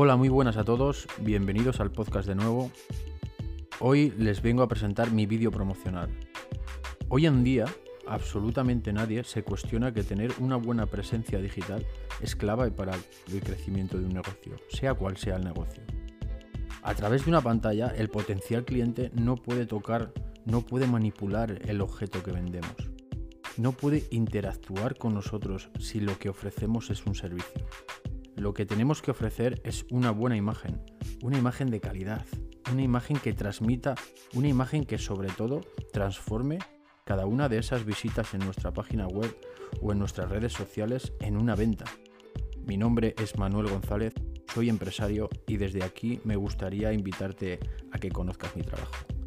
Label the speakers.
Speaker 1: Hola, muy buenas a todos, bienvenidos al podcast de nuevo. Hoy les vengo a presentar mi vídeo promocional. Hoy en día, absolutamente nadie se cuestiona que tener una buena presencia digital es clave para el crecimiento de un negocio, sea cual sea el negocio. A través de una pantalla, el potencial cliente no puede tocar, no puede manipular el objeto que vendemos. No puede interactuar con nosotros si lo que ofrecemos es un servicio. Lo que tenemos que ofrecer es una buena imagen, una imagen de calidad, una imagen que transmita, una imagen que sobre todo transforme cada una de esas visitas en nuestra página web o en nuestras redes sociales en una venta. Mi nombre es Manuel González soy empresario y desde aquí me gustaría invitarte a que conozcas mi trabajo.